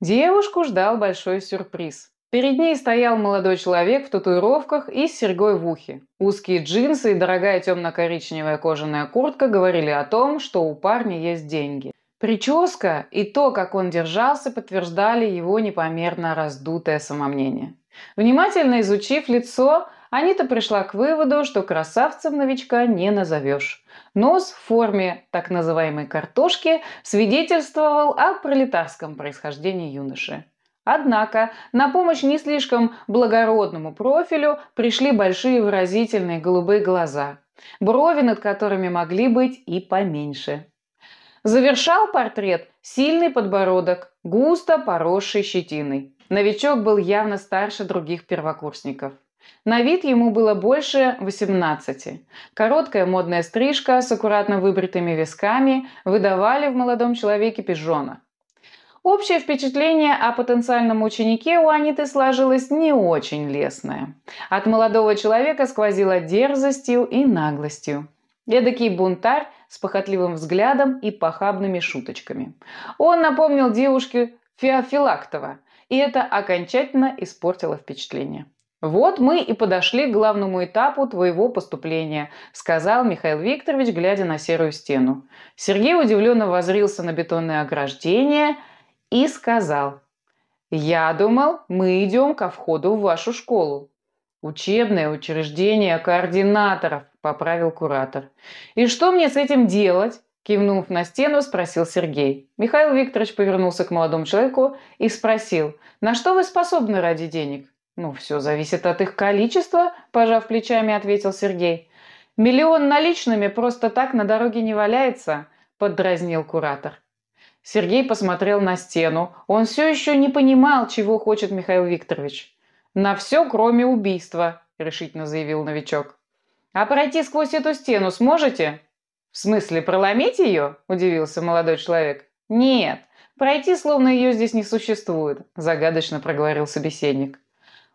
Девушку ждал большой сюрприз. Перед ней стоял молодой человек в татуировках и с серьгой в ухе. Узкие джинсы и дорогая темно-коричневая кожаная куртка говорили о том, что у парня есть деньги. Прическа и то, как он держался, подтверждали его непомерно раздутое самомнение. Внимательно изучив лицо, Анита пришла к выводу, что красавцем новичка не назовешь. Нос в форме так называемой картошки свидетельствовал о пролетарском происхождении юноши. Однако на помощь не слишком благородному профилю пришли большие выразительные голубые глаза, брови над которыми могли быть и поменьше. Завершал портрет сильный подбородок, густо поросший щетиной. Новичок был явно старше других первокурсников. На вид ему было больше 18. Короткая модная стрижка с аккуратно выбритыми висками выдавали в молодом человеке пижона. Общее впечатление о потенциальном ученике у Аниты сложилось не очень лестное. От молодого человека сквозило дерзостью и наглостью. Эдакий бунтарь с похотливым взглядом и похабными шуточками. Он напомнил девушке Феофилактова, и это окончательно испортило впечатление. «Вот мы и подошли к главному этапу твоего поступления», сказал Михаил Викторович, глядя на серую стену. Сергей удивленно возрился на бетонное ограждение – и сказал, «Я думал, мы идем ко входу в вашу школу». «Учебное учреждение координаторов», – поправил куратор. «И что мне с этим делать?» Кивнув на стену, спросил Сергей. Михаил Викторович повернулся к молодому человеку и спросил, «На что вы способны ради денег?» «Ну, все зависит от их количества», – пожав плечами, ответил Сергей. «Миллион наличными просто так на дороге не валяется», – поддразнил куратор. Сергей посмотрел на стену. Он все еще не понимал, чего хочет Михаил Викторович. «На все, кроме убийства», – решительно заявил новичок. «А пройти сквозь эту стену сможете?» «В смысле, проломить ее?» – удивился молодой человек. «Нет, пройти, словно ее здесь не существует», – загадочно проговорил собеседник.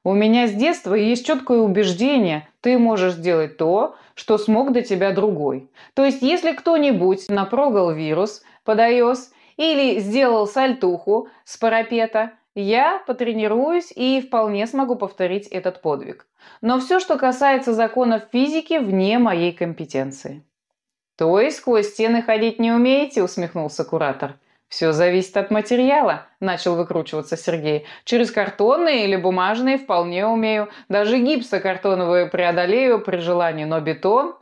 «У меня с детства есть четкое убеждение, ты можешь сделать то, что смог до тебя другой. То есть, если кто-нибудь напрогал вирус под iOS или сделал сальтуху с парапета, я потренируюсь и вполне смогу повторить этот подвиг. Но все, что касается законов физики, вне моей компетенции. «То есть сквозь стены ходить не умеете?» – усмехнулся куратор. «Все зависит от материала», – начал выкручиваться Сергей. «Через картонные или бумажные вполне умею. Даже гипсокартоновые преодолею при желании, но бетон